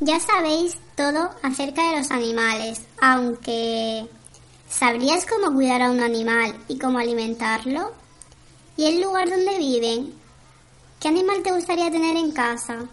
Ya sabéis todo acerca de los animales, aunque ¿sabrías cómo cuidar a un animal y cómo alimentarlo? ¿Y el lugar donde viven? ¿Qué animal te gustaría tener en casa?